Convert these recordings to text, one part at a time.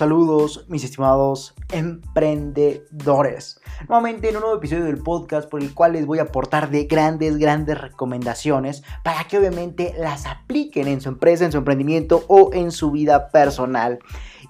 Saludos, mis estimados emprendedores. Nuevamente en un nuevo episodio del podcast por el cual les voy a aportar de grandes, grandes recomendaciones para que obviamente las apliquen en su empresa, en su emprendimiento o en su vida personal.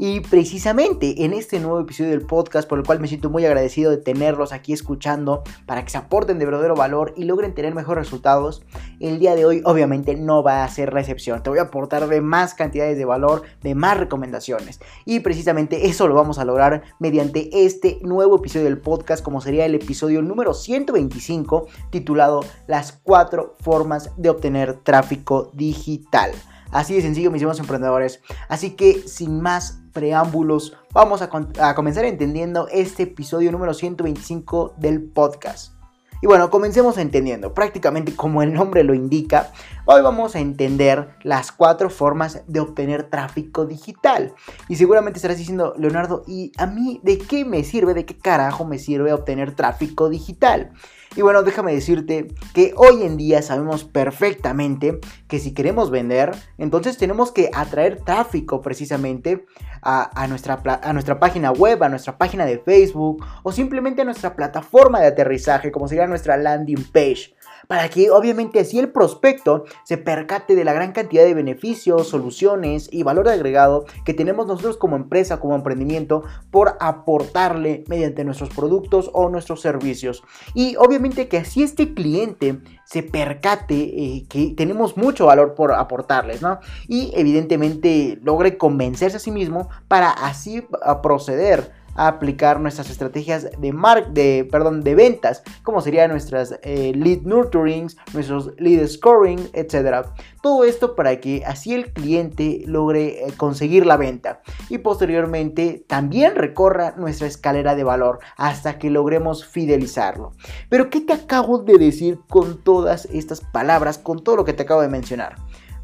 Y precisamente en este nuevo episodio del podcast, por el cual me siento muy agradecido de tenerlos aquí escuchando para que se aporten de verdadero valor y logren tener mejores resultados, el día de hoy obviamente no va a ser la excepción. Te voy a aportar de más cantidades de valor, de más recomendaciones. Y precisamente eso lo vamos a lograr mediante este nuevo episodio del podcast, como sería el episodio número 125, titulado Las cuatro formas de obtener tráfico digital. Así de sencillo, mis hermanos emprendedores. Así que sin más preámbulos, vamos a, comenzar entendiendo este episodio número 125 del podcast. Y bueno, comencemos entendiendo. Prácticamente como el nombre lo indica, hoy vamos a entender las cuatro formas de obtener tráfico digital. Y seguramente estarás diciendo, Leonardo, ¿y a mí de qué me sirve, de qué carajo me sirve obtener tráfico digital? Y bueno, déjame decirte que hoy en día sabemos perfectamente que si queremos vender, entonces tenemos que atraer tráfico precisamente a, nuestra, a nuestra página web, a nuestra página de Facebook o simplemente a nuestra plataforma de aterrizaje, como sería nuestra landing page para que obviamente así el prospecto se percate de la gran cantidad de beneficios, soluciones y valor agregado que tenemos nosotros como empresa, como emprendimiento, por aportarle mediante nuestros productos o nuestros servicios. Y obviamente que así este cliente se percate eh, que tenemos mucho valor por aportarles, ¿no? Y evidentemente logre convencerse a sí mismo para así proceder aplicar nuestras estrategias de, mar de, perdón, de ventas, como serían nuestras eh, lead nurturings, nuestros lead scoring, etc. Todo esto para que así el cliente logre eh, conseguir la venta y posteriormente también recorra nuestra escalera de valor hasta que logremos fidelizarlo. Pero ¿qué te acabo de decir con todas estas palabras, con todo lo que te acabo de mencionar?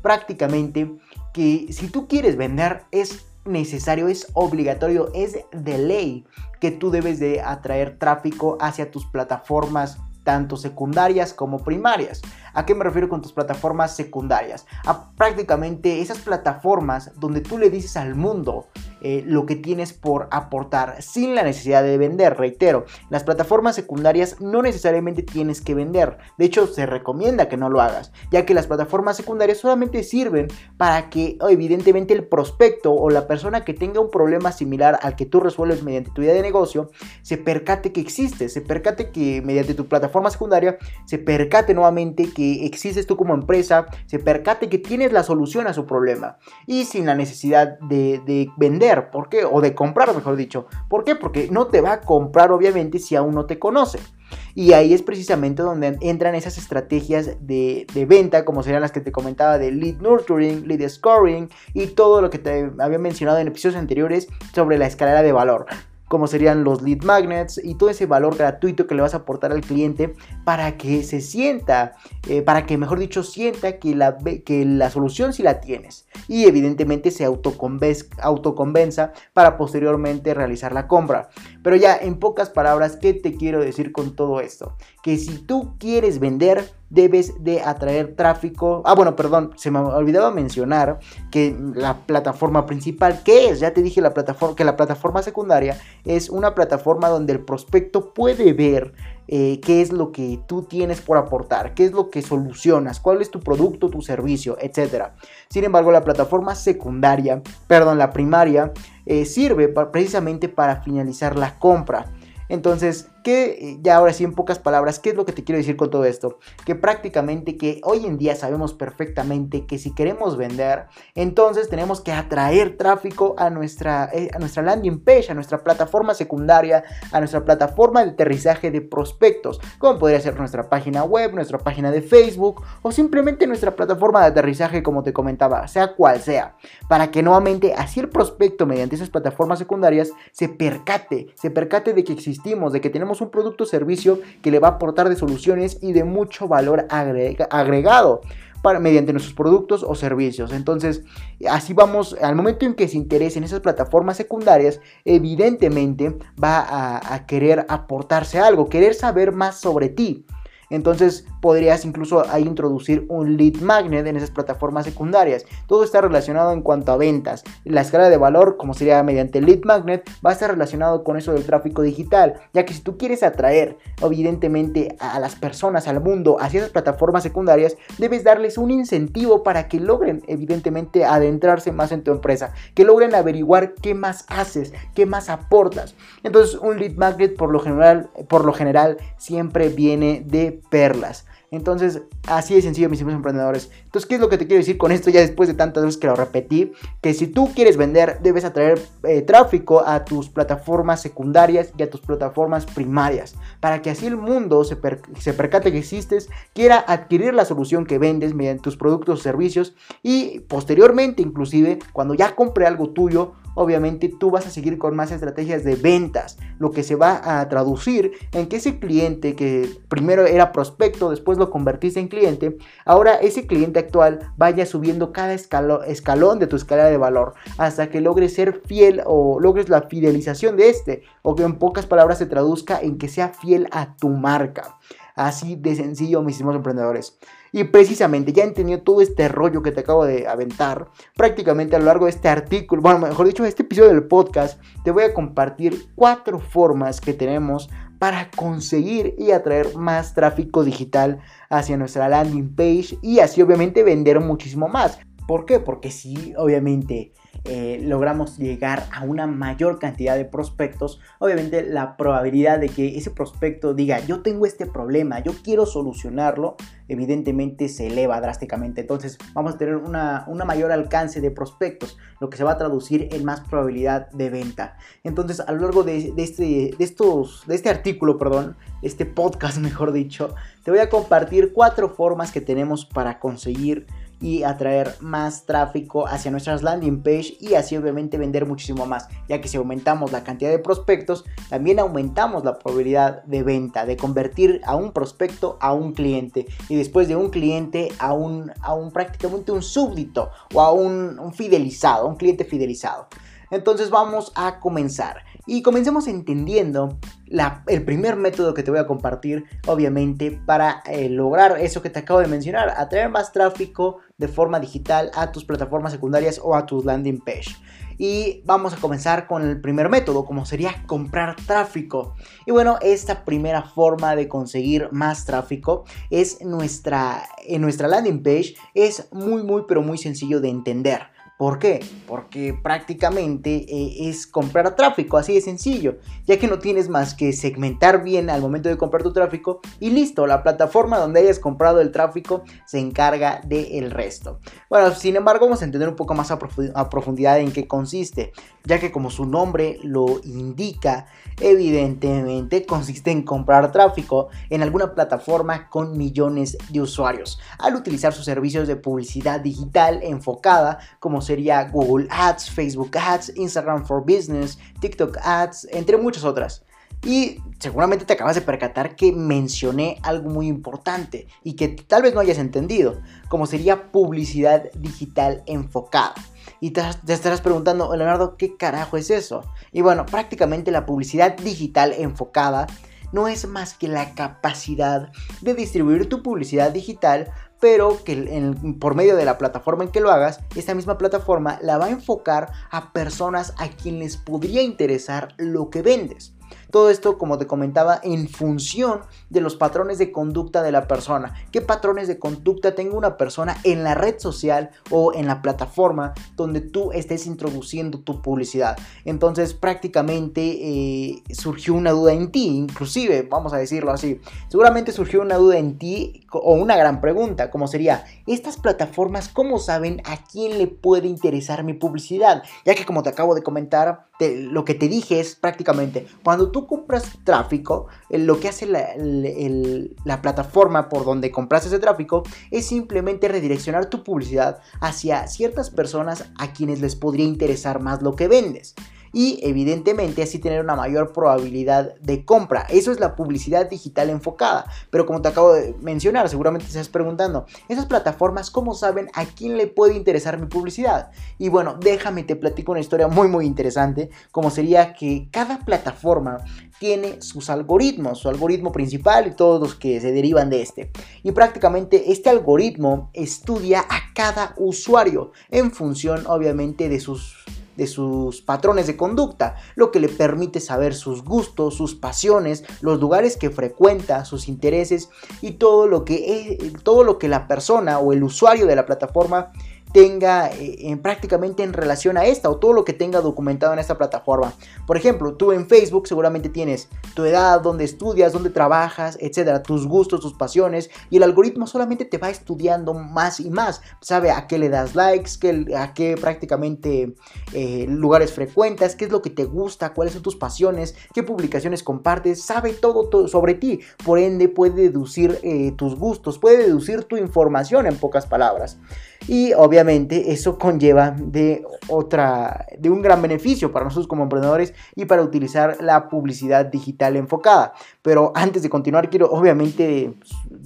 Prácticamente que si tú quieres vender es necesario, es obligatorio, es de ley que tú debes de atraer tráfico hacia tus plataformas tanto secundarias como primarias. ¿A qué me refiero con tus plataformas secundarias? A prácticamente esas plataformas donde tú le dices al mundo eh, lo que tienes por aportar sin la necesidad de vender. Reitero, las plataformas secundarias no necesariamente tienes que vender. De hecho, se recomienda que no lo hagas, ya que las plataformas secundarias solamente sirven para que evidentemente el prospecto o la persona que tenga un problema similar al que tú resuelves mediante tu idea de negocio, se percate que existe, se percate que mediante tu plataforma secundaria, se percate nuevamente que existes tú como empresa, se percate que tienes la solución a su problema y sin la necesidad de, de vender ¿por qué? O de comprar, mejor dicho. ¿Por qué? Porque no te va a comprar obviamente si aún no te conoce. Y ahí es precisamente donde entran esas estrategias de, de, venta, como serían las que te comentaba de lead nurturing, lead scoring y todo lo que te había mencionado en episodios anteriores sobre la escalera de valor como serían los lead magnets y todo ese valor gratuito que le vas a aportar al cliente para que se sienta, eh, para que mejor dicho sienta que la, que la solución sí la tienes y evidentemente se autoconvenza para posteriormente realizar la compra. Pero ya en pocas palabras, ¿qué te quiero decir con todo esto? Que si tú quieres vender, debes de atraer tráfico. Ah, bueno, perdón, se me olvidaba mencionar que la plataforma principal, ¿qué es? Ya te dije la plataforma, que la plataforma secundaria es una plataforma donde el prospecto puede ver eh, qué es lo que tú tienes por aportar, qué es lo que solucionas, cuál es tu producto, tu servicio, etc. Sin embargo, la plataforma secundaria, perdón, la primaria, eh, sirve precisamente para finalizar la compra. Entonces, que ya ahora sí en pocas palabras, ¿qué es lo que te quiero decir con todo esto? Que prácticamente que hoy en día sabemos perfectamente que si queremos vender, entonces tenemos que atraer tráfico a nuestra, eh, a nuestra landing page, a nuestra plataforma secundaria, a nuestra plataforma de aterrizaje de prospectos, como podría ser nuestra página web, nuestra página de Facebook o simplemente nuestra plataforma de aterrizaje como te comentaba, sea cual sea, para que nuevamente así el prospecto mediante esas plataformas secundarias se percate, se percate de que existimos, de que tenemos un producto o servicio que le va a aportar de soluciones y de mucho valor agregado para, mediante nuestros productos o servicios. Entonces, así vamos, al momento en que se interese en esas plataformas secundarias, evidentemente va a, a querer aportarse algo, querer saber más sobre ti. Entonces podrías incluso ahí introducir un lead magnet en esas plataformas secundarias. Todo está relacionado en cuanto a ventas. La escala de valor, como sería mediante lead magnet, va a estar relacionado con eso del tráfico digital, ya que si tú quieres atraer evidentemente a las personas, al mundo, hacia esas plataformas secundarias, debes darles un incentivo para que logren evidentemente adentrarse más en tu empresa, que logren averiguar qué más haces, qué más aportas. Entonces un lead magnet por lo general, por lo general siempre viene de perlas. Entonces, así de sencillo, mis amigos emprendedores. Entonces, ¿qué es lo que te quiero decir con esto ya después de tantas veces que lo repetí? Que si tú quieres vender, debes atraer eh, tráfico a tus plataformas secundarias y a tus plataformas primarias. Para que así el mundo se, se percate que existes, quiera adquirir la solución que vendes mediante tus productos o servicios y posteriormente, inclusive, cuando ya compre algo tuyo, obviamente tú vas a seguir con más estrategias de ventas, lo que se va a traducir en que ese cliente que primero era prospecto, después lo convertiste en cliente, ahora ese cliente actual vaya subiendo cada escalón de tu escala de valor hasta que logres ser fiel o logres la fidelización de este, o que en pocas palabras se traduzca en que sea fiel a tu marca. Así de sencillo, mis estimados emprendedores. Y precisamente ya entendido todo este rollo que te acabo de aventar, prácticamente a lo largo de este artículo, bueno, mejor dicho, este episodio del podcast, te voy a compartir cuatro formas que tenemos para conseguir y atraer más tráfico digital hacia nuestra landing page y así obviamente vender muchísimo más. ¿Por qué? Porque si obviamente eh, logramos llegar a una mayor cantidad de prospectos, obviamente la probabilidad de que ese prospecto diga yo tengo este problema, yo quiero solucionarlo, evidentemente se eleva drásticamente. Entonces vamos a tener una, una mayor alcance de prospectos, lo que se va a traducir en más probabilidad de venta. Entonces a lo largo de, este, de, estos, de este artículo, perdón, este podcast mejor dicho, te voy a compartir cuatro formas que tenemos para conseguir y atraer más tráfico hacia nuestras landing page y así obviamente vender muchísimo más, ya que si aumentamos la cantidad de prospectos, también aumentamos la probabilidad de venta, de convertir a un prospecto a un cliente y después de un cliente a un, a un prácticamente un súbdito o a un, un fidelizado, un cliente fidelizado. Entonces vamos a comenzar. Y comencemos entendiendo el primer método que te voy a compartir, obviamente, para eh, lograr eso que te acabo de mencionar, atraer más tráfico de forma digital a tus plataformas secundarias o a tus landing page. Y vamos a comenzar con el primer método, como sería comprar tráfico. Y bueno, esta primera forma de conseguir más tráfico es nuestra, en nuestra landing page. Es muy, muy, pero muy sencillo de entender. ¿Por qué? Porque prácticamente eh, es comprar tráfico, así de sencillo, ya que no tienes más que segmentar bien al momento de comprar tu tráfico y listo, la plataforma donde hayas comprado el tráfico se encarga del resto. Bueno, sin embargo, vamos a entender un poco más a, profundidad en qué consiste, ya que como su nombre lo indica, evidentemente consiste en comprar tráfico en alguna plataforma con millones de usuarios, al utilizar sus servicios de publicidad digital enfocada como sería Google Ads, Facebook Ads, Instagram for Business, TikTok Ads, entre muchas otras. Y seguramente te acabas de percatar que mencioné algo muy importante y que tal vez no hayas entendido, como sería publicidad digital enfocada. Y te, estarás preguntando, Leonardo, ¿qué carajo es eso? Y bueno, prácticamente la publicidad digital enfocada no es más que la capacidad de distribuir tu publicidad digital pero que por medio de la plataforma en que lo hagas, esta misma plataforma la va a enfocar a personas a quienes podría interesar lo que vendes. Todo esto, como te comentaba, en función de los patrones de conducta de la persona. ¿Qué patrones de conducta tenga una persona en la red social o en la plataforma donde tú estés introduciendo tu publicidad? Entonces, prácticamente eh, surgió una duda en ti, inclusive, vamos a decirlo así. Seguramente surgió una duda en ti o una gran pregunta, como sería, ¿estas plataformas cómo saben a quién le puede interesar mi publicidad? Ya que como te acabo de comentar, lo que te dije es prácticamente, cuando tú compras tráfico, eh, lo que hace la, la, plataforma por donde compras ese tráfico es simplemente redireccionar tu publicidad hacia ciertas personas a quienes les podría interesar más lo que vendes. Y evidentemente así tener una mayor probabilidad de compra. Eso es la publicidad digital enfocada. Pero como te acabo de mencionar, seguramente te estás preguntando, esas plataformas, ¿cómo saben a quién le puede interesar mi publicidad? Y bueno, déjame te platico una historia muy muy interesante, como sería que cada plataforma tiene sus algoritmos, su algoritmo principal y todos los que se derivan de este. Y prácticamente este algoritmo estudia a cada usuario en función obviamente de sus de sus patrones de conducta, lo que le permite saber sus gustos, sus pasiones, los lugares que frecuenta, sus intereses y todo lo que, todo lo que la persona o el usuario de la plataforma tenga eh, en, prácticamente en relación a esta o todo lo que tenga documentado en esta plataforma. Por ejemplo, tú en Facebook seguramente tienes tu edad, dónde estudias, dónde trabajas, etcétera, tus gustos, tus pasiones y el algoritmo solamente te va estudiando más y más. Sabe a qué le das likes, a qué prácticamente eh, lugares frecuentas, qué es lo que te gusta, cuáles son tus pasiones, qué publicaciones compartes, sabe todo, todo sobre ti. Por ende puede deducir eh, tus gustos, puede deducir tu información en pocas palabras. Y obviamente eso conlleva de otra, de un gran beneficio para nosotros como emprendedores y para utilizar la publicidad digital enfocada. Pero antes de continuar quiero obviamente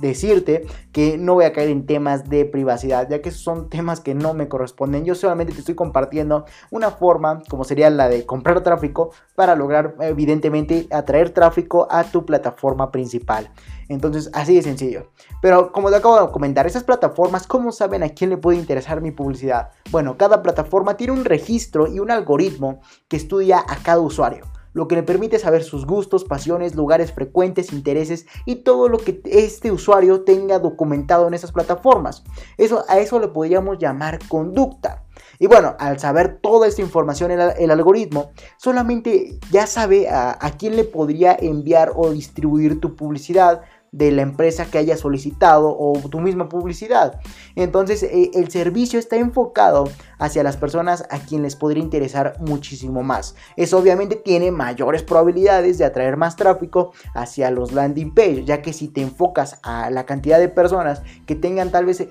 decirte que no voy a caer en temas de privacidad, ya que son temas que no me corresponden. Yo solamente te estoy compartiendo una forma, como sería la de comprar tráfico, para lograr evidentemente atraer tráfico a tu plataforma principal. Entonces, así de sencillo. Pero como te acabo de comentar, esas plataformas, ¿cómo saben a quién le puede interesar mi publicidad? Bueno, cada plataforma tiene un registro y un algoritmo que estudia a cada usuario lo que le permite saber sus gustos, pasiones, lugares frecuentes, intereses y todo lo que este usuario tenga documentado en esas plataformas. Eso, a eso le podríamos llamar conducta. Y bueno, al saber toda esta información el, algoritmo, solamente ya sabe a quién le podría enviar o distribuir tu publicidad, de la empresa que haya solicitado o tu misma publicidad. Entonces eh, el servicio está enfocado hacia las personas a quien les podría interesar muchísimo más. Eso obviamente tiene mayores probabilidades de atraer más tráfico hacia los landing page, ya que si te enfocas a la cantidad de personas que tengan tal vez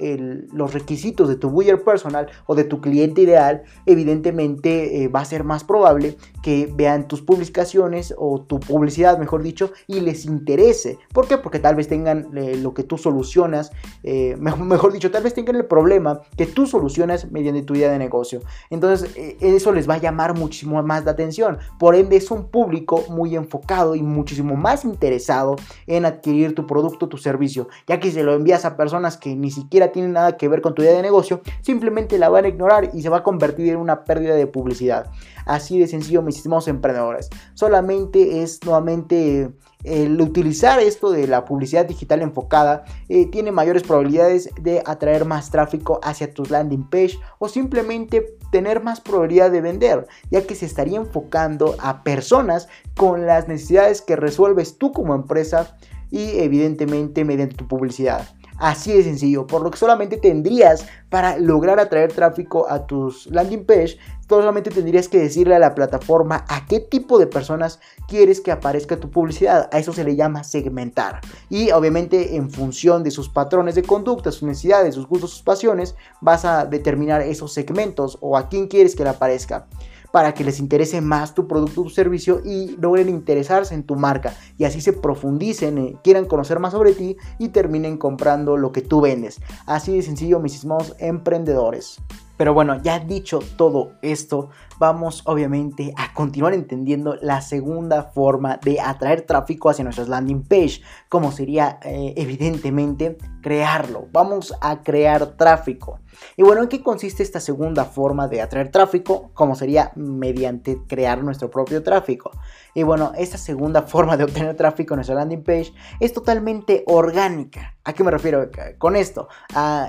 los requisitos de tu buyer personal o de tu cliente ideal, evidentemente eh, va a ser más probable que vean tus publicaciones o tu publicidad, mejor dicho, y les interese. ¿Por qué? Porque tal vez tengan eh, lo que tú solucionas, eh, mejor, dicho, tal vez tengan el problema que tú solucionas mediante tu idea de negocio. Entonces, eh, eso les va a llamar muchísimo más la atención. Por ende, es un público muy enfocado y muchísimo más interesado en adquirir tu producto, tu servicio, ya que si lo envías a personas que ni siquiera tienen nada que ver con tu idea de negocio, simplemente la van a ignorar y se va a convertir en una pérdida de publicidad. Así de sencillo, mis estimados emprendedores. Solamente es nuevamente el utilizar esto de la publicidad digital enfocada eh, tiene mayores probabilidades de atraer más tráfico hacia tus landing page o simplemente tener más probabilidad de vender, ya que se estaría enfocando a personas con las necesidades que resuelves tú como empresa y evidentemente mediante tu publicidad. Así de sencillo, por lo que solamente tendrías para lograr atraer tráfico a tus landing page, solamente tendrías que decirle a la plataforma a qué tipo de personas quieres que aparezca tu publicidad. A eso se le llama segmentar. Y obviamente en función de sus patrones de conducta, sus necesidades, sus gustos, sus pasiones, vas a determinar esos segmentos o a quién quieres que le aparezca para que les interese más tu producto o tu servicio y logren interesarse en tu marca y así se profundicen, eh, quieran conocer más sobre ti y terminen comprando lo que tú vendes. Así de sencillo, mis emprendedores. Pero bueno, ya dicho todo esto, vamos obviamente a continuar entendiendo la segunda forma de atraer tráfico hacia nuestras landing page, como sería eh, evidentemente crearlo. Vamos a crear tráfico. Y bueno, ¿en qué consiste esta segunda forma de atraer tráfico? Como sería mediante crear nuestro propio tráfico. Y bueno, esta segunda forma de obtener tráfico en nuestra landing page es totalmente orgánica. ¿A qué me refiero con esto?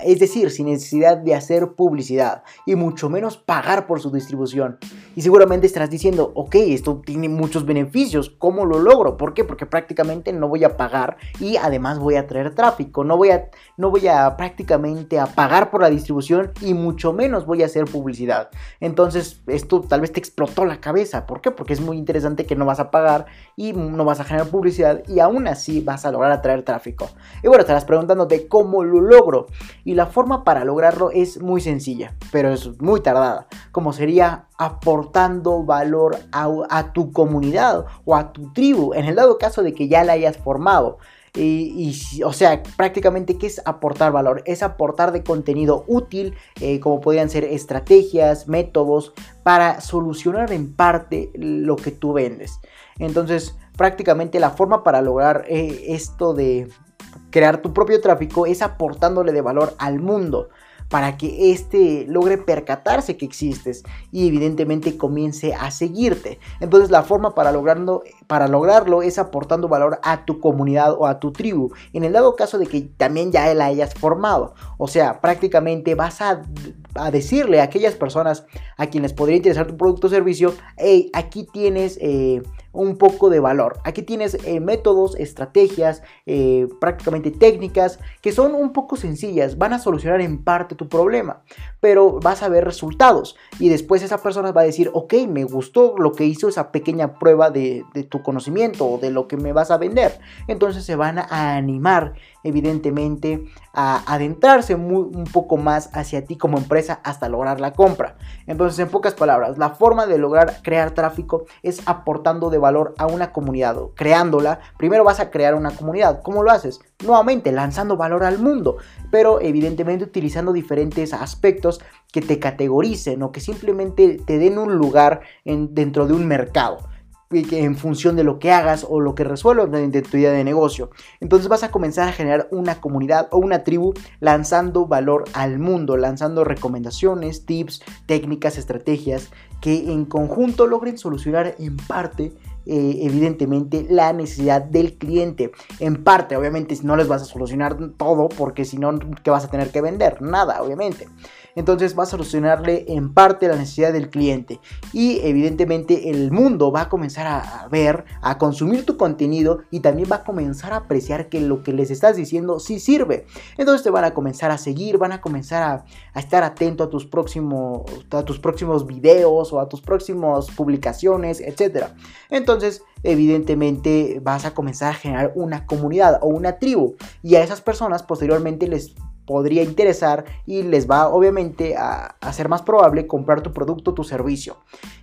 Es decir, sin necesidad de hacer publicidad y mucho menos pagar por su distribución. Y seguramente estarás diciendo, ok, esto tiene muchos beneficios, ¿cómo lo logro? ¿Por qué? Porque prácticamente no voy a pagar y además voy a traer tráfico, no voy a, no voy a prácticamente a pagar por la distribución y mucho menos voy a hacer publicidad. Entonces, esto tal vez te explotó la cabeza. ¿Por qué? Porque es muy interesante que no vas a pagar y no vas a generar publicidad y aún así vas a lograr atraer tráfico. Y bueno, estarás preguntando de cómo lo logro. Y la forma para lograrlo es muy sencilla. pero es muy tardada, como sería aportando valor a, tu comunidad o a tu tribu, en el dado caso de que ya la hayas formado. Y, o sea, prácticamente, ¿qué es aportar valor? Es aportar de contenido útil, eh, como podrían ser estrategias, métodos, para solucionar en parte lo que tú vendes. Entonces, prácticamente la forma para lograr eh, esto de crear tu propio tráfico es aportándole de valor al mundo para que éste logre percatarse que existes y evidentemente comience a seguirte. Entonces la forma para lograrlo, para lograrlo es aportando valor a tu comunidad o a tu tribu, en el dado caso de que también ya la hayas formado. O sea, prácticamente vas a, decirle a aquellas personas a quienes podría interesar tu producto o servicio, hey, aquí tienes... Eh, un poco de valor. Aquí tienes eh, métodos, estrategias, eh, prácticamente técnicas que son un poco sencillas, van a solucionar en parte tu problema, pero vas a ver resultados y después esa persona va a decir, ok, me gustó lo que hizo esa pequeña prueba de, de tu conocimiento o de lo que me vas a vender. Entonces se van a animar evidentemente a adentrarse un poco más hacia ti como empresa hasta lograr la compra. Entonces, en pocas palabras, la forma de lograr crear tráfico es aportando de valor a una comunidad o creándola. Primero vas a crear una comunidad. ¿Cómo lo haces? Nuevamente, lanzando valor al mundo, pero evidentemente utilizando diferentes aspectos que te categoricen o que simplemente te den un lugar en, dentro de un mercado en función de lo que hagas o lo que resuelvas de tu idea de negocio. Entonces vas a comenzar a generar una comunidad o una tribu lanzando valor al mundo, lanzando recomendaciones, tips, técnicas, estrategias que en conjunto logren solucionar en parte eh, evidentemente la necesidad del cliente. En parte, obviamente, no les vas a solucionar todo porque si no, ¿qué vas a tener que vender? Nada, obviamente entonces va a solucionarle en parte la necesidad del cliente y evidentemente el mundo va a comenzar a, ver, a consumir tu contenido y también va a comenzar a apreciar que lo que les estás diciendo sí sirve. Entonces te van a comenzar a seguir, van a comenzar a, estar atento a tus próximos a tus próximos videos o a tus próximas publicaciones, etcétera. Entonces, evidentemente vas a comenzar a generar una comunidad o una tribu y a esas personas posteriormente les podría interesar y les va obviamente a hacer más probable comprar tu producto o tu servicio,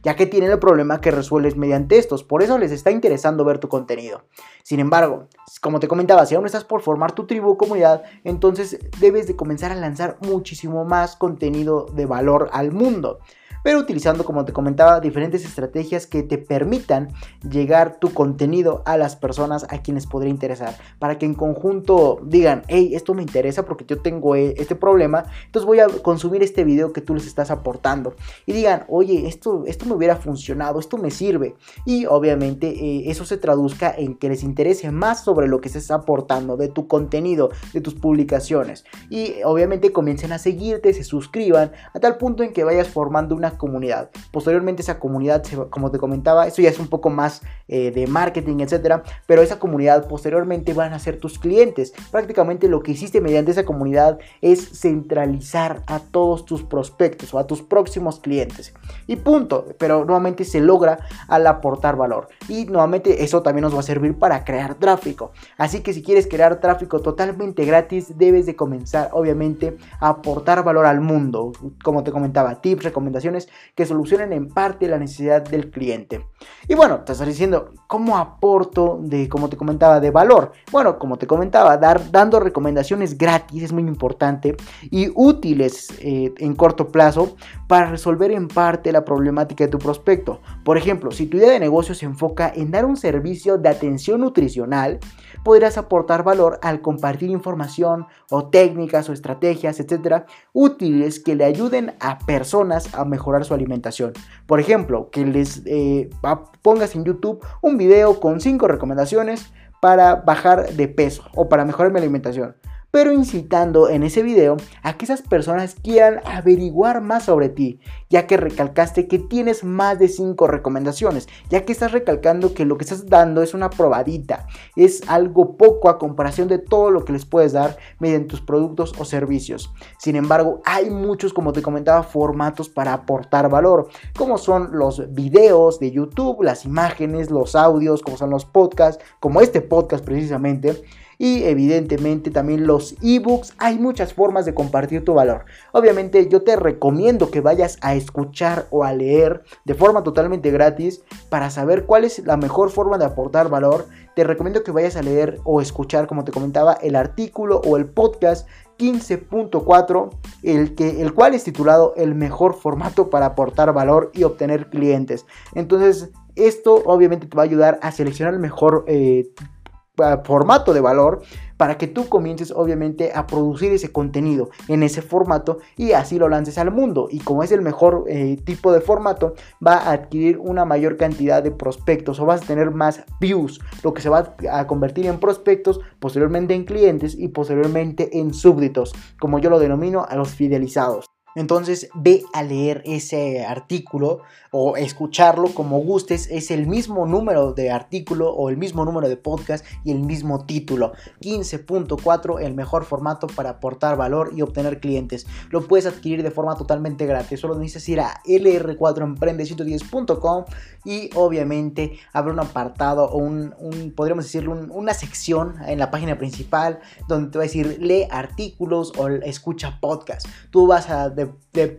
ya que tienen el problema que resuelves mediante estos, por eso les está interesando ver tu contenido. Sin embargo, como te comentaba, si aún estás por formar tu tribu o comunidad, entonces debes de comenzar a lanzar muchísimo más contenido de valor al mundo pero utilizando, como te comentaba, diferentes estrategias que te permitan llegar tu contenido a las personas a quienes podría interesar, para que en conjunto digan, hey, esto me interesa porque yo tengo eh, este problema, entonces voy a consumir este video que tú les estás aportando y digan, oye, esto, esto me hubiera funcionado, esto me sirve y obviamente eh, eso se traduzca en que les interese más sobre lo que está aportando de tu contenido, de tus publicaciones. Y obviamente comiencen a seguirte, se suscriban a tal punto en que vayas formando una comunidad. Posteriormente esa comunidad, como te comentaba, eso ya es un poco más eh, de marketing, etcétera, pero esa comunidad posteriormente van a ser tus clientes. Prácticamente lo que hiciste mediante esa comunidad es centralizar a todos tus prospectos o a tus próximos clientes. Y punto, pero nuevamente se logra al aportar valor. Y nuevamente eso también nos va a servir para crear tráfico. Así que si quieres crear tráfico totalmente gratis, debes de comenzar obviamente a aportar valor al mundo. Como te comentaba, tips, recomendaciones que solucionen en parte la necesidad del cliente. Y bueno, te estás diciendo, ¿cómo aporto de, como te comentaba, de valor? Bueno, como te comentaba, dar, dando recomendaciones gratis es muy importante y útiles eh, en corto plazo para resolver en parte la problemática de tu prospecto. Por ejemplo, si tu idea de negocio se enfoca en dar un servicio de atención nutricional, podrás aportar valor al compartir información o técnicas o estrategias, etcétera, útiles que le ayuden a personas a mejorar su alimentación. Por ejemplo, que les eh, pongas en YouTube un video con 5 recomendaciones para bajar de peso o para mejorar mi alimentación pero incitando en ese video a que esas personas quieran averiguar más sobre ti, ya que recalcaste que tienes más de 5 recomendaciones, ya que estás recalcando que lo que estás dando es una probadita, es algo poco a comparación de todo lo que les puedes dar mediante tus productos o servicios. Sin embargo, hay muchos, como te comentaba, formatos para aportar valor, como son los videos de YouTube, las imágenes, los audios, como son los podcasts, como este podcast precisamente y evidentemente también los ebooks. Hay muchas formas de compartir tu valor. Obviamente yo te recomiendo que vayas a escuchar o a leer de forma totalmente gratis para saber cuál es la mejor forma de aportar valor. Te recomiendo que vayas a leer o escuchar, como te comentaba, el artículo o el podcast 15.4, el, que, el cual es titulado El mejor formato para aportar valor y obtener clientes. Entonces, esto obviamente te va a ayudar a seleccionar el mejor eh, formato de valor para que tú comiences obviamente a producir ese contenido en ese formato y así lo lances al mundo. Y como es el mejor eh, tipo de formato, va a adquirir una mayor cantidad de prospectos o vas a tener más views, lo que se va a convertir en prospectos, posteriormente en clientes y posteriormente en súbditos, como yo lo denomino a los fidelizados. Entonces ve a leer ese artículo o escucharlo como gustes. Es el mismo número de artículo o el mismo número de podcast y el mismo título. 15.4, el mejor formato para aportar valor y obtener clientes. Lo puedes adquirir de forma totalmente gratis. Solo necesitas ir a lr4emprende110.com y obviamente habrá un apartado o un, podríamos decirlo, una sección en la página principal donde te va a decir lee artículos o escucha podcast. Tú vas a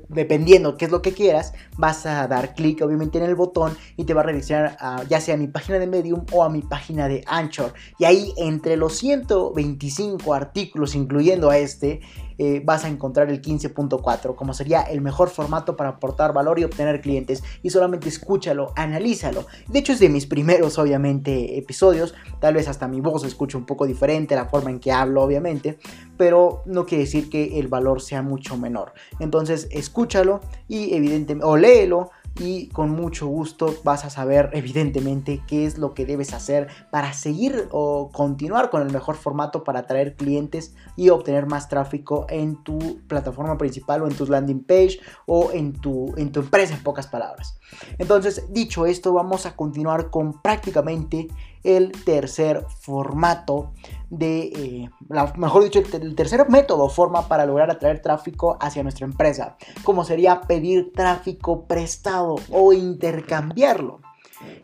dependiendo qué es lo que quieras, vas a dar clic obviamente en el botón y te va a redireccionar ya sea a mi página de Medium o a mi página de Anchor. Y ahí entre los 125 artículos, incluyendo a este, eh, vas a encontrar el 15.4, como sería el mejor formato para aportar valor y obtener clientes. Y solamente escúchalo, analízalo. De hecho es de mis primeros, obviamente, episodios. Tal vez hasta mi voz escuche un poco diferente, la forma en que hablo, obviamente. Pero no quiere decir que el valor sea mucho menor. Entonces escúchalo y evidentemente, o léelo y con mucho gusto vas a saber evidentemente qué es lo que debes hacer para seguir o continuar con el mejor formato para atraer clientes y obtener más tráfico en tu plataforma principal o en tu landing page o en tu, en tu empresa en pocas palabras. Entonces, dicho esto, vamos a continuar con prácticamente el tercer formato de, eh, mejor dicho, el, tercer método o forma para lograr atraer tráfico hacia nuestra empresa, como sería pedir tráfico prestado o intercambiarlo.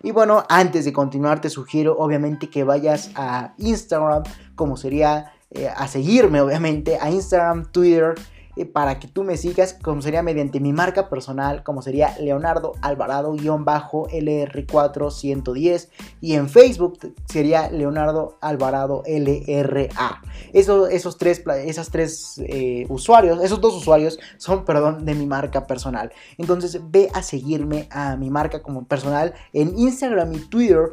Y bueno, antes de continuar te sugiero obviamente que vayas a Instagram, como sería eh, a seguirme obviamente, a Instagram, Twitter, para que tú me sigas, como sería mediante mi marca personal, como sería Leonardo Alvarado-LR4110 y en Facebook sería Leonardo Alvarado LRA. Eso, esos tres, esas tres eh, usuarios, esos dos usuarios son, perdón, de mi marca personal. Entonces ve a seguirme a mi marca como personal en Instagram y Twitter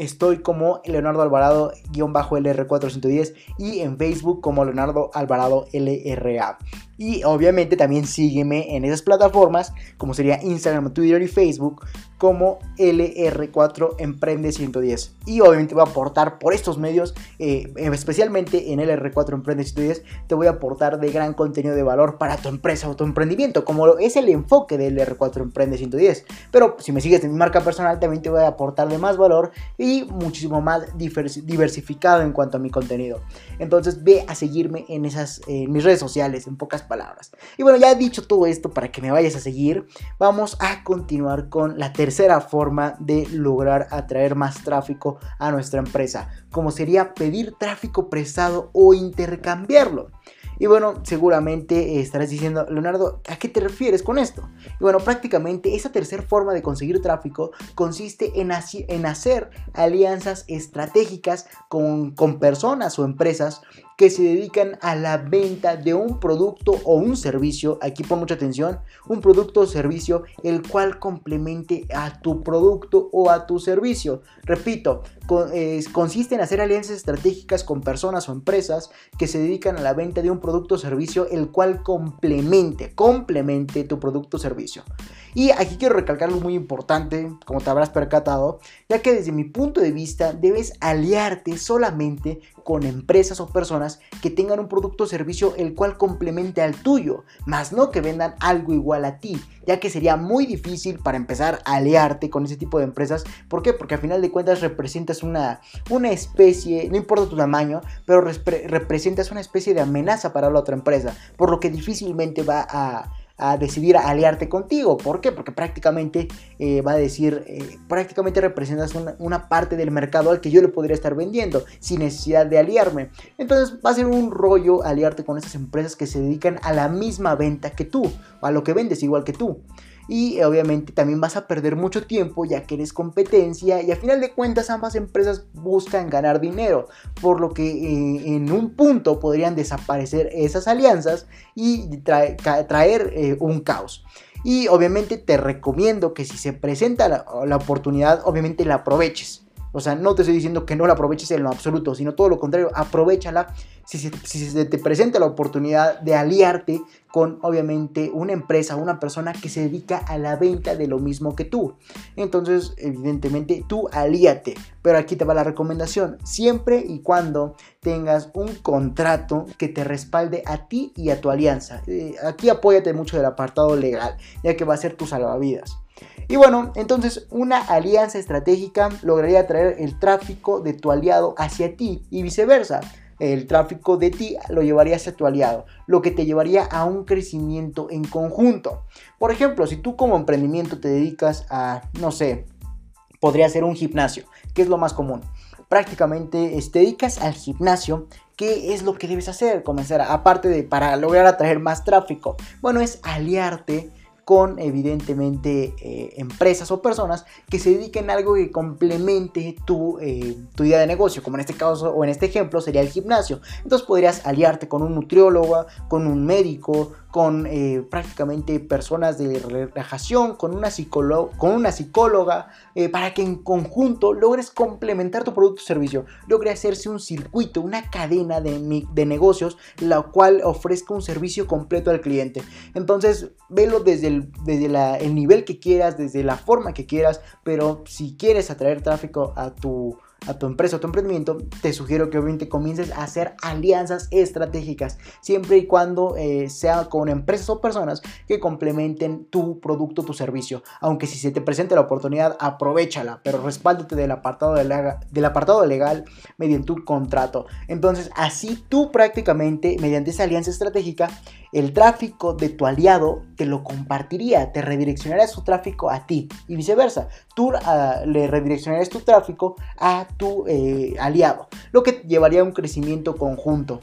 Estoy como Leonardo Alvarado-LR410 y en Facebook como Leonardo Alvarado LRA. Y obviamente también sígueme en esas plataformas como sería Instagram, Twitter y Facebook como LR4 Emprende 110. Y obviamente voy a aportar por estos medios, eh, especialmente en LR4 Emprende 110, te voy a aportar de gran contenido de valor para tu empresa o tu emprendimiento, como es el enfoque de LR4 Emprende 110. Pero si me sigues en mi marca personal, también te voy a aportar de más valor y muchísimo más diversificado en cuanto a mi contenido. Entonces ve a seguirme en esas en mis redes sociales, en pocas palabras. Y bueno, ya he dicho todo esto para que me vayas a seguir, vamos a continuar con la tercera forma de lograr atraer más tráfico a nuestra empresa, como sería pedir tráfico prestado o intercambiarlo. Y bueno, seguramente estarás diciendo, Leonardo, ¿a qué te refieres con esto? Y bueno, prácticamente esa tercera forma de conseguir tráfico consiste en, en hacer alianzas estratégicas con, con personas o empresas que se dedican a la venta de un producto o un servicio, aquí pon mucha atención, un producto o servicio el cual complemente a tu producto o a tu servicio. Repito, consiste en hacer alianzas estratégicas con personas o empresas que se dedican a la venta de un producto o servicio el cual complemente, complemente tu producto o servicio. Y aquí quiero recalcar algo muy importante, como te habrás percatado, ya que desde mi punto de vista debes aliarte solamente con empresas o personas que tengan un producto o servicio el cual complemente al tuyo, más no que vendan algo igual a ti, ya que sería muy difícil para empezar a aliarte con ese tipo de empresas. ¿Por qué? Porque al final de cuentas representas una, una especie, no importa tu tamaño, pero representas una especie de amenaza para la otra empresa, por lo que difícilmente va a a decidir aliarte contigo. ¿Por qué? Porque prácticamente eh, va a decir, eh, prácticamente representas una, parte del mercado al que yo le podría estar vendiendo sin necesidad de aliarme. Entonces va a ser un rollo aliarte con esas empresas que se dedican a la misma venta que tú, a lo que vendes igual que tú y obviamente también vas a perder mucho tiempo ya que eres competencia y a final de cuentas ambas empresas buscan ganar dinero, por lo que eh, en un punto podrían desaparecer esas alianzas y traer eh, un caos. Y obviamente te recomiendo que si se presenta la oportunidad, obviamente la aproveches. O sea, no te estoy diciendo que no la aproveches en lo absoluto, sino todo lo contrario, aprovechala si se, te presenta la oportunidad de aliarte con obviamente una empresa, una persona que se dedica a la venta de lo mismo que tú. Entonces, evidentemente, tú alíate. Pero aquí te va la recomendación, siempre y cuando tengas un contrato que te respalde a ti y a tu alianza. Eh, aquí apóyate mucho del apartado legal, ya que va a ser tu salvavidas. Y bueno, entonces una alianza estratégica lograría traer el tráfico de tu aliado hacia ti y viceversa. El tráfico de ti lo llevaría hacia tu aliado, lo que te llevaría a un crecimiento en conjunto. Por ejemplo, si tú como emprendimiento te dedicas a, no sé, podría ser un gimnasio, que es lo más común. Prácticamente te dedicas al gimnasio, ¿qué es lo que debes hacer? Comenzar, aparte de para lograr atraer más tráfico, bueno, es aliarte con evidentemente eh, empresas o personas que se dediquen a algo que complemente tu, eh, tu, de negocio, como en este caso o en este ejemplo sería el gimnasio. Entonces podrías aliarte con un nutriólogo, con un médico, con eh, prácticamente personas de relajación, con una, con una psicóloga, eh, para que en conjunto logres complementar tu producto o servicio, logre hacerse un circuito, una cadena de, de negocios, la cual ofrezca un servicio completo al cliente. Entonces, velo desde, el, desde el nivel que quieras, desde la forma que quieras, pero si quieres atraer tráfico a tu a tu empresa o tu emprendimiento, te sugiero que obviamente comiences a hacer alianzas estratégicas, siempre y cuando eh, sea con empresas o personas que complementen tu producto, tu servicio. Aunque si se te presente la oportunidad, aprovechala, pero respáldate del apartado, del apartado legal mediante tu contrato. Entonces, así tú prácticamente, mediante esa alianza estratégica, el tráfico de tu aliado te lo compartiría, te redireccionaría su tráfico a ti y viceversa. Tú ah, le redireccionarías tu tráfico a tu eh, aliado, lo que llevaría a un crecimiento conjunto.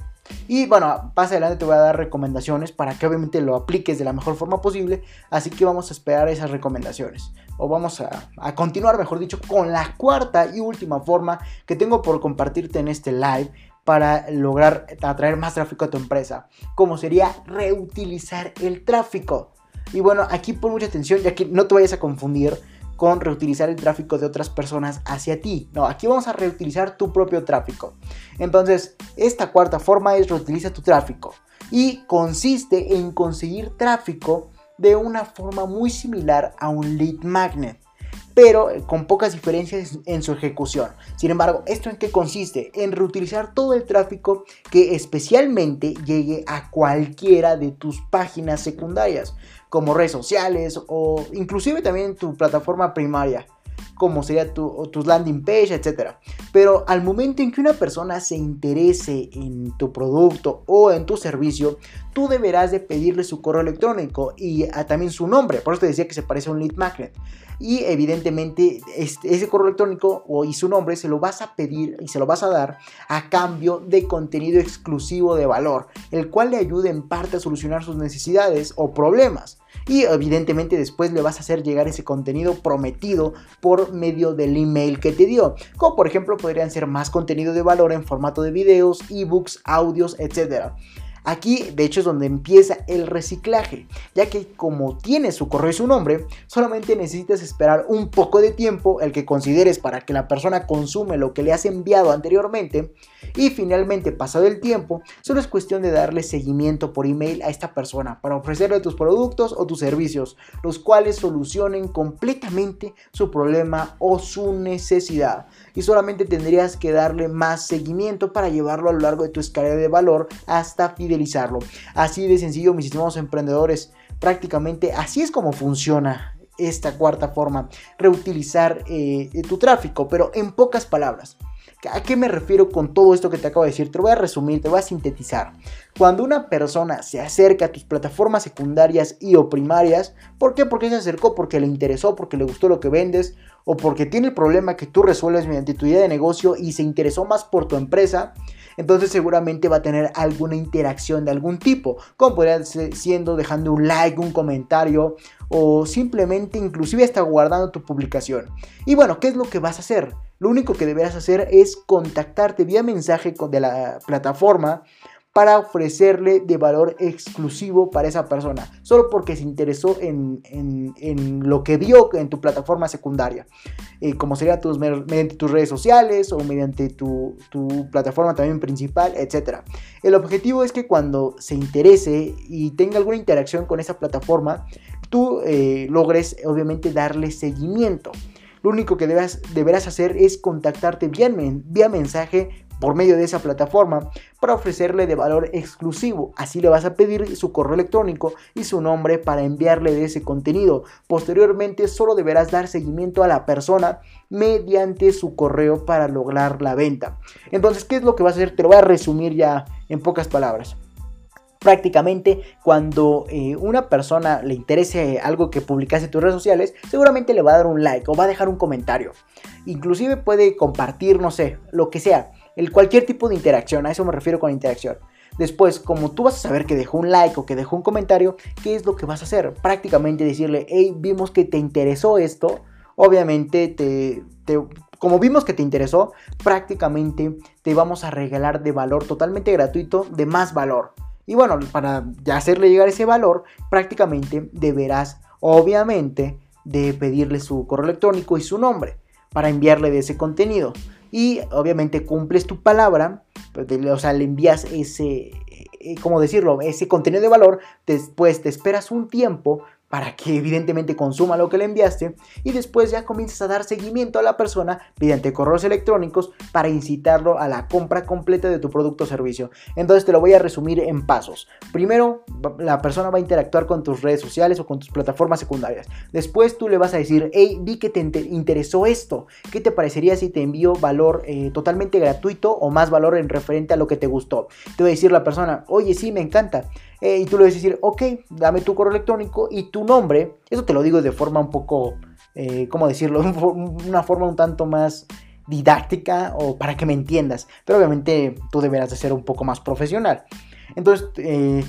Y bueno, más adelante te voy a dar recomendaciones para que obviamente lo apliques de la mejor forma posible. Así que vamos a esperar esas recomendaciones. O vamos a, continuar, mejor dicho, con la cuarta y última forma que tengo por compartirte en este live para lograr atraer más tráfico a tu empresa, como sería reutilizar el tráfico. Y bueno, aquí pon mucha atención, ya que no te vayas a confundir con reutilizar el tráfico de otras personas hacia ti. No, aquí vamos a reutilizar tu propio tráfico. Entonces, esta cuarta forma es reutiliza tu tráfico y consiste en conseguir tráfico de una forma muy similar a un lead magnet pero con pocas diferencias en su ejecución. Sin embargo, ¿esto en qué consiste? En reutilizar todo el tráfico que especialmente llegue a cualquiera de tus páginas secundarias, como redes sociales o inclusive también tu plataforma primaria como sería tu, tus landing page, etc. Pero al momento en que una persona se interese en tu producto o en tu servicio, tú deberás de pedirle su correo electrónico y ah, también su nombre. Por eso te decía que se parece a un lead magnet. Y evidentemente este, ese correo electrónico y su nombre se lo vas a pedir y se lo vas a dar a cambio de contenido exclusivo de valor, el cual le ayude en parte a solucionar sus necesidades o problemas y evidentemente después le vas a hacer llegar ese contenido prometido por medio del email que te dio. Como por ejemplo podrían ser más contenido de valor en formato de videos, ebooks, audios, etc. Aquí, de hecho, es donde empieza el reciclaje, ya que como tiene su correo y su nombre, solamente necesitas esperar un poco de tiempo, el que consideres para que la persona consume lo que le has enviado anteriormente, y finalmente, pasado el tiempo, solo es cuestión de darle seguimiento por email a esta persona para ofrecerle tus productos o tus servicios, los cuales solucionen completamente su problema o su necesidad. Y solamente tendrías que darle más seguimiento para llevarlo a lo largo de tu escala de valor hasta fidelizar Así de sencillo, mis estimados emprendedores, prácticamente así es como funciona esta cuarta forma, reutilizar eh, tu tráfico, pero en pocas palabras. ¿A qué me refiero con todo esto que te acabo de decir? Te lo voy a resumir, te voy a sintetizar. Cuando una persona se acerca a tus plataformas secundarias y o primarias, ¿por qué? Porque se acercó, porque le interesó, porque le gustó lo que vendes o porque tiene el problema que tú resuelves mediante tu idea de negocio y se interesó más por tu empresa, entonces seguramente va a tener alguna interacción de algún tipo, como podría ser siendo dejando un like, un comentario o simplemente inclusive hasta guardando tu publicación. Y bueno, ¿qué es lo que vas a hacer? Lo único que deberás hacer es contactarte vía mensaje de la plataforma para ofrecerle de valor exclusivo para esa persona, solo porque se interesó en, lo que vio en tu plataforma secundaria, eh, como sería tus, mediante tus redes sociales o mediante tu, plataforma también principal, etc. El objetivo es que cuando se interese y tenga alguna interacción con esa plataforma, tú eh, logres obviamente darle seguimiento. Lo único que deberás hacer es contactarte vía, vía mensaje por medio de esa plataforma para ofrecerle de valor exclusivo. Así le vas a pedir su correo electrónico y su nombre para enviarle de ese contenido. Posteriormente solo deberás dar seguimiento a la persona mediante su correo para lograr la venta. Entonces, ¿qué es lo que vas a hacer? Te lo voy a resumir ya en pocas palabras prácticamente cuando eh, una persona le interese algo que publicase en tus redes sociales, seguramente le va a dar un like o va a dejar un comentario. Inclusive puede compartir, no sé, lo que sea el cualquier tipo de interacción, a eso me refiero con interacción. Después, como tú vas a saber que dejó un like o que dejó un comentario, ¿qué es lo que vas a hacer? Prácticamente decirle, hey, vimos que te interesó esto, obviamente te, como vimos que te interesó, prácticamente te vamos a regalar de valor totalmente gratuito, de más valor. Y bueno, para hacerle llegar ese valor, prácticamente deberás, obviamente, de pedirle su correo electrónico y su nombre para enviarle de ese contenido y obviamente cumples tu palabra, pues, o sea, le envías ese, eh, ¿cómo decirlo? Ese contenido de valor, después te esperas un tiempo para que evidentemente consuma lo que le enviaste y después ya comienzas a dar seguimiento a la persona mediante correos electrónicos para incitarlo a la compra completa de tu producto o servicio. Entonces te lo voy a resumir en pasos. Primero, la persona va a interactuar con tus redes sociales o con tus plataformas secundarias. Después tú le vas a decir, hey, vi que te interesó esto. ¿Qué te parecería si te envío valor eh, totalmente gratuito o más valor en referente a lo que te gustó? Te va a decir la persona, oye, sí, me encanta. Eh, y tú le vas a decir, ok, dame tu correo electrónico y tu nombre. Eso te lo digo de forma un poco, eh, ¿cómo decirlo? Una forma un tanto más didáctica o para que me entiendas. Pero obviamente tú deberás de ser un poco más profesional. Entonces, eh,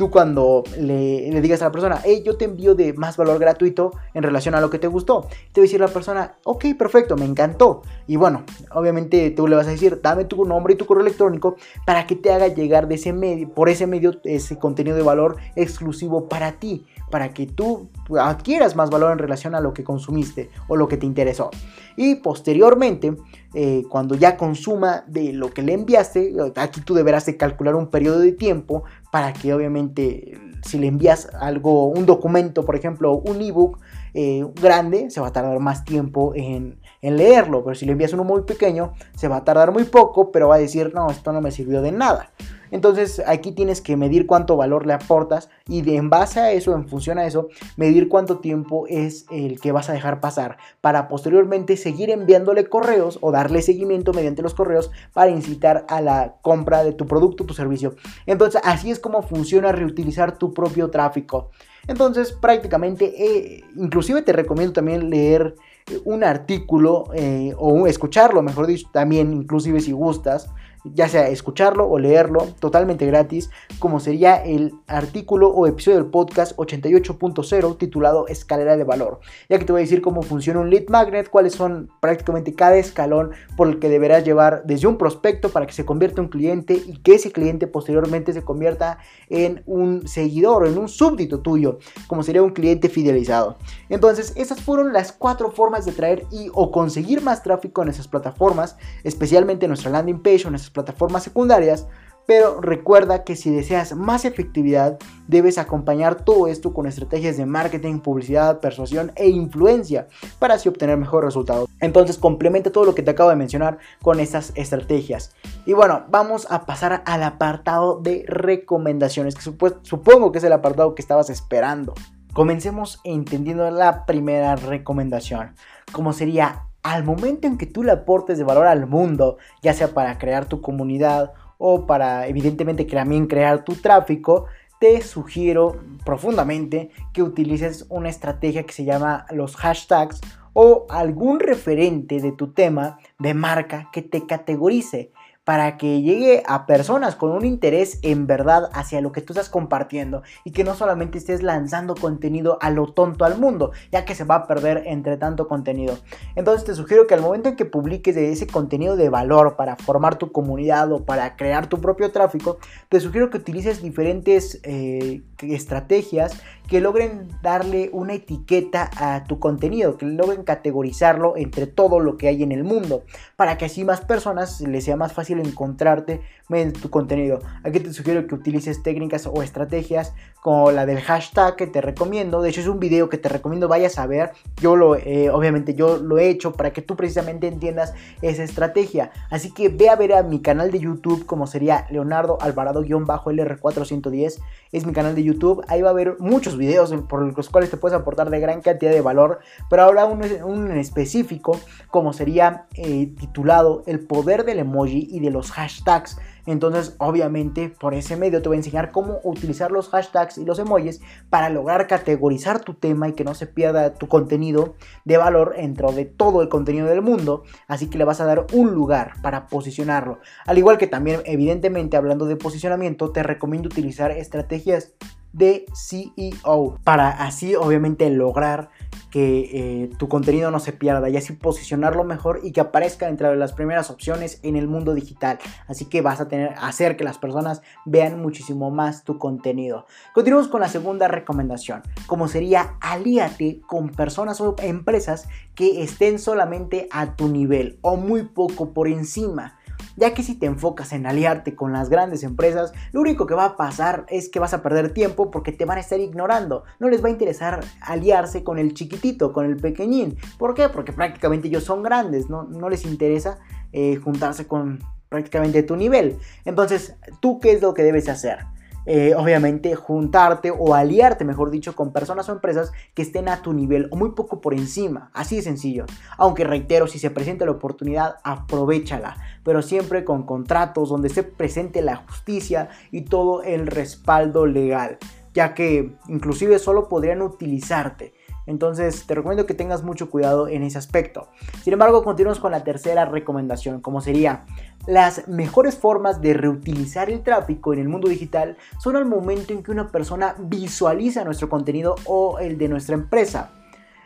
tú cuando le, digas a la persona, hey, yo te envío de más valor gratuito en relación a lo que te gustó, te va a decir la persona, ok, perfecto, me encantó. Y bueno, obviamente tú le vas a decir, dame tu nombre y tu correo electrónico para que te haga llegar de ese medio, por ese medio, ese contenido de valor exclusivo para ti, para que tú adquieras más valor en relación a lo que consumiste o lo que te interesó. Y posteriormente, eh, cuando ya consuma de lo que le enviaste, aquí tú deberás de calcular un periodo de tiempo para que obviamente si le envías algo, un documento, por ejemplo, un ebook eh, grande, se va a tardar más tiempo en, en, leerlo, pero si le envías uno muy pequeño, se va a tardar muy poco, pero va a decir, no, esto no me sirvió de nada. Entonces aquí tienes que medir cuánto valor le aportas y de, en base a eso, en función a eso, medir cuánto tiempo es el que vas a dejar pasar para posteriormente seguir enviándole correos o darle seguimiento mediante los correos para incitar a la compra de tu producto tu servicio. Entonces así es como funciona reutilizar tu propio tráfico. Entonces prácticamente, eh, inclusive te recomiendo también leer un artículo eh, o escucharlo, mejor dicho, también inclusive si gustas, ya sea escucharlo o leerlo totalmente gratis, como sería el artículo o episodio del podcast 88.0 titulado Escalera de Valor, ya que te voy a decir cómo funciona un lead magnet, cuáles son prácticamente cada escalón por el que deberás llevar desde un prospecto para que se convierta en un cliente y que ese cliente posteriormente se convierta en un seguidor, en un súbdito tuyo, como sería un cliente fidelizado. Entonces, esas fueron las cuatro formas de traer y o conseguir más tráfico en esas plataformas, especialmente en nuestra landing page o en plataformas secundarias, pero recuerda que si deseas más efectividad, debes acompañar todo esto con estrategias de marketing, publicidad, persuasión e influencia para así obtener mejores resultados. Entonces complementa todo lo que te acabo de mencionar con estas estrategias. Y bueno, vamos a pasar al apartado de recomendaciones, que supongo que es el apartado que estabas esperando. Comencemos entendiendo la primera recomendación, como sería al momento en que tú le aportes de valor al mundo, ya sea para crear tu comunidad o para evidentemente también crear tu tráfico, te sugiero profundamente que utilices una estrategia que se llama los hashtags o algún referente de tu tema de marca que te categorice para que llegue a personas con un interés en verdad hacia lo que tú estás compartiendo y que no solamente estés lanzando contenido a lo tonto al mundo, ya que se va a perder entre tanto contenido. Entonces te sugiero que al momento en que publiques ese contenido de valor para formar tu comunidad o para crear tu propio tráfico, te sugiero que utilices diferentes eh, estrategias que logren darle una etiqueta a tu contenido, que logren categorizarlo entre todo lo que hay en el mundo, para que así más personas les sea más fácil encontrarte en tu contenido. Aquí te sugiero que utilices técnicas o estrategias como la del hashtag que te recomiendo. De hecho es un video que te recomiendo vayas a ver. Yo lo, eh, obviamente yo lo he hecho para que tú precisamente entiendas esa estrategia. Así que ve a ver a mi canal de YouTube como sería Leonardo Alvarado-LR410. Es mi canal de YouTube. Ahí va a haber muchos videos por los cuales te puedes aportar de gran cantidad de valor, pero ahora uno, en específico, como sería eh, titulado El poder del emoji y de los hashtags. Entonces, obviamente, por ese medio te voy a enseñar cómo utilizar los hashtags y los emojis para lograr categorizar tu tema y que no se pierda tu contenido de valor dentro de todo el contenido del mundo. Así que le vas a dar un lugar para posicionarlo. Al igual que también, evidentemente, hablando de posicionamiento, te recomiendo utilizar estrategias de CEO para así obviamente lograr que eh, tu contenido no se pierda y así posicionarlo mejor y que aparezca entre las primeras opciones en el mundo digital. Así que vas a tener hacer que las personas vean muchísimo más tu contenido. Continuamos con la segunda recomendación, como sería alíate con personas o empresas que estén solamente a tu nivel o muy poco por encima ya que si te enfocas en aliarte con las grandes empresas, lo único que va a pasar es que vas a perder tiempo porque te van a estar ignorando. No les va a interesar aliarse con el chiquitito, con el pequeñín. ¿Por qué? Porque prácticamente ellos son grandes, no, no les interesa eh, juntarse con prácticamente tu nivel. Entonces, ¿tú qué es lo que debes hacer? Eh, obviamente juntarte o aliarte, mejor dicho, con personas o empresas que estén a tu nivel o muy poco por encima. Así de sencillo. Aunque reitero, si se presenta la oportunidad, aprovechala. Pero siempre con contratos donde se presente la justicia y todo el respaldo legal. Ya que inclusive solo podrían utilizarte entonces te recomiendo que tengas mucho cuidado en ese aspecto. Sin embargo, continuamos con la tercera recomendación, como sería las mejores formas de reutilizar el tráfico en el mundo digital son al momento en que una persona visualiza nuestro contenido o el de nuestra empresa.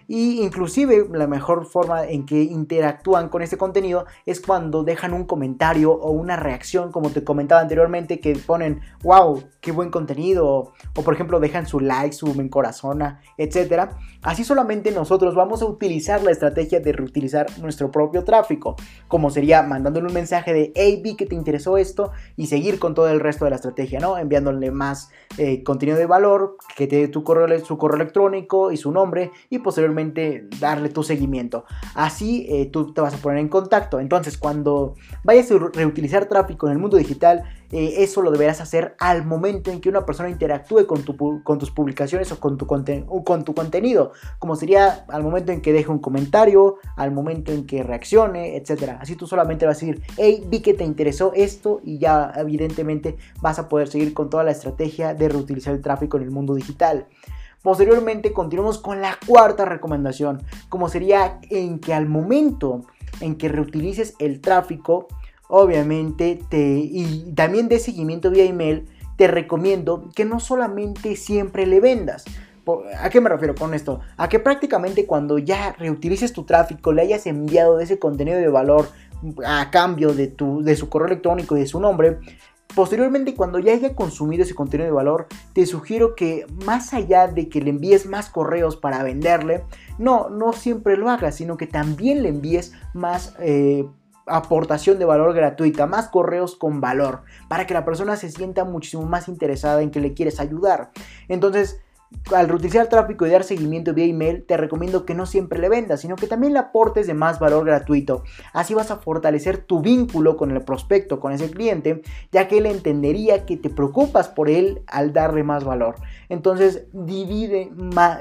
Y inclusive la mejor forma en que interactúan con este contenido es cuando dejan un comentario o una reacción, como te comentaba anteriormente, que ponen, wow, qué buen contenido, o, por ejemplo dejan su like, su me corazona, etc. Así solamente nosotros vamos a utilizar la estrategia de reutilizar nuestro propio tráfico, como sería mandándole un mensaje de, hey, vi que te interesó esto, y seguir con todo el resto de la estrategia, ¿no? Enviándole más eh, contenido de valor, que te dé tu correo, su correo electrónico y su nombre, y posteriormente darle tu seguimiento. Así eh, tú te vas a poner en contacto. Entonces, cuando vayas a reutilizar tráfico en el mundo digital, eh, eso lo deberás hacer al momento en que una persona interactúe con, tu, con tus publicaciones o con tu, con tu contenido, como sería al momento en que deje un comentario, al momento en que reaccione, etc. Así tú solamente vas a decir, hey, vi que te interesó esto y ya evidentemente vas a poder seguir con toda la estrategia de reutilizar el tráfico en el mundo digital. Posteriormente continuamos con la cuarta recomendación, como sería en que al momento en que reutilices el tráfico, obviamente te y también de seguimiento vía email, te recomiendo que no solamente siempre le vendas. ¿A qué me refiero con esto? A que prácticamente cuando ya reutilices tu tráfico, le hayas enviado ese contenido de valor a cambio de, tu, de su correo electrónico y de su nombre, Posteriormente, cuando ya haya consumido ese contenido de valor, te sugiero que más allá de que le envíes más correos para venderle, no, no siempre lo hagas, sino que también le envíes más eh, aportación de valor gratuita, más correos con valor, para que la persona se sienta muchísimo más interesada en que le quieres ayudar. Entonces, al reutilizar tráfico y dar seguimiento vía email, te recomiendo que no siempre le vendas, sino que también le aportes de más valor gratuito. Así vas a fortalecer tu vínculo con el prospecto, con ese cliente, ya que él entendería que te preocupas por él al darle más valor. Entonces, divide,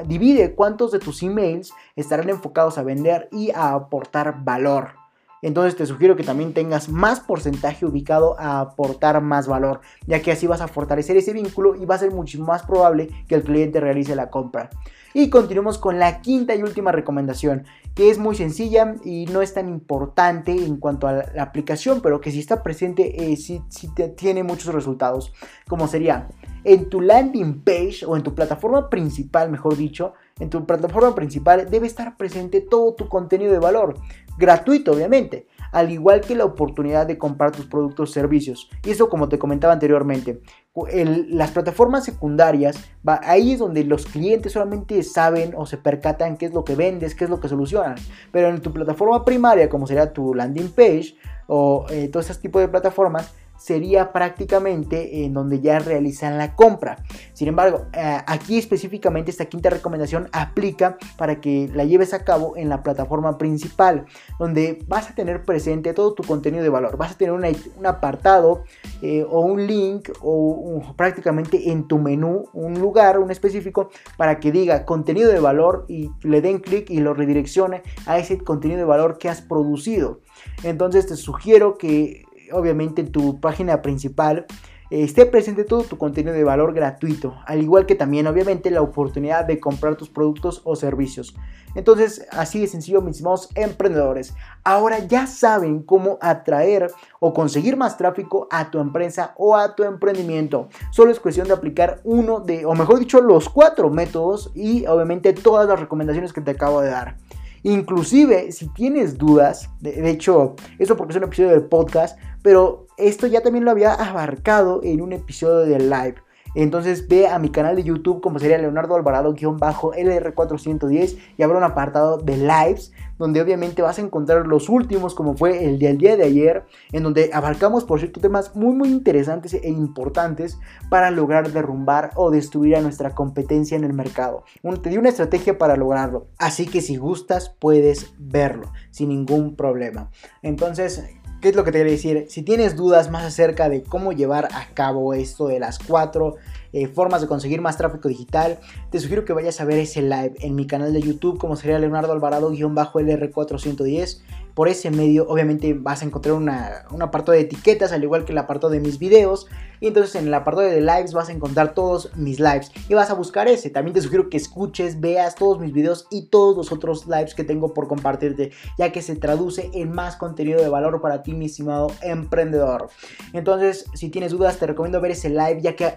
divide cuántos de tus emails estarán enfocados a vender y a aportar valor. Entonces te sugiero que también tengas más porcentaje ubicado a aportar más valor, ya que así vas a fortalecer ese vínculo y va a ser mucho más probable que el cliente realice la compra. Y continuemos con la quinta y última recomendación, que es muy sencilla y no es tan importante en cuanto a la aplicación, pero que si está presente eh, sí, tiene muchos resultados, como sería en tu landing page o en tu plataforma principal, mejor dicho, en tu plataforma principal debe estar presente todo tu contenido de valor gratuito obviamente, al igual que la oportunidad de comprar tus productos o servicios. Y eso como te comentaba anteriormente, las plataformas secundarias, ahí es donde los clientes solamente saben o se percatan qué es lo que vendes, qué es lo que solucionan. Pero en tu plataforma primaria, como sería tu landing page o eh, todo ese de plataformas, sería prácticamente en donde ya realizan la compra. Sin embargo, eh, aquí específicamente esta quinta recomendación aplica para que la lleves a cabo en la plataforma principal, donde vas a tener presente todo tu contenido de valor. Vas a tener un apartado eh, o un link o prácticamente en tu menú un lugar, un específico, para que diga contenido de valor y le den clic y lo redireccione a ese contenido de valor que has producido. Entonces te sugiero que obviamente en tu página principal esté presente todo tu contenido de valor gratuito, al igual que también obviamente la oportunidad de comprar tus productos o servicios. Entonces, así de sencillo, mis estimados emprendedores. Ahora ya saben cómo atraer o conseguir más tráfico a tu empresa o a tu emprendimiento. Solo es cuestión de aplicar uno de, o mejor dicho, los cuatro métodos y obviamente todas las recomendaciones que te acabo de dar. Inclusive, si tienes dudas, de, hecho, eso porque es un episodio del podcast, pero esto ya también lo había abarcado en un episodio del live. Entonces ve a mi canal de YouTube como sería Leonardo Alvarado-LR410 y habrá un apartado de lives donde obviamente vas a encontrar los últimos como fue el del día de ayer en donde abarcamos por cierto temas muy muy interesantes e importantes para lograr derrumbar o destruir a nuestra competencia en el mercado. Te di una estrategia para lograrlo, así que si gustas puedes verlo sin ningún problema. Entonces ¿Qué es lo que te quería decir? Si tienes dudas más acerca de cómo llevar a cabo esto de las cuatro eh, formas de conseguir más tráfico digital, te sugiero que vayas a ver ese live en mi canal de YouTube, como sería Leonardo Alvarado-LR410. Por ese medio, obviamente, vas a encontrar una, un apartado de etiquetas, al igual que el apartado de mis videos. Y entonces en el apartado de lives vas a encontrar todos mis lives y vas a buscar ese. También te sugiero que escuches, veas todos mis videos y todos los otros lives que tengo por compartirte, ya que se traduce en más contenido de valor para ti, mi estimado emprendedor. Entonces, si tienes dudas, te recomiendo ver ese live, ya que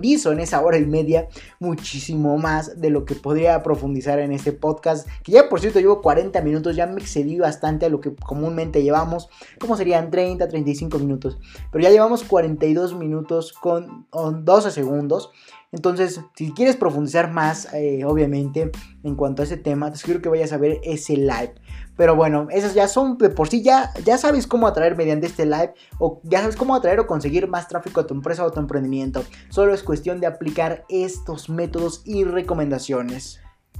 profundizo en esa hora y media muchísimo más de lo que podría profundizar en este podcast, que ya por cierto llevo 40 minutos, ya me excedí bastante a lo que comúnmente llevamos, como serían 30, 35 minutos. Pero ya llevamos 42 minutos con, 12 segundos. Entonces, si quieres profundizar más, eh, obviamente, en cuanto a ese tema, te sugiero que vayas a ver ese live. Pero bueno, esas ya son de por sí, ya, ya sabes cómo atraer mediante este live, o ya sabes cómo atraer o conseguir más tráfico a tu empresa o a tu emprendimiento. Solo es cuestión de aplicar estos métodos y recomendaciones.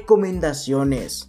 recomendaciones.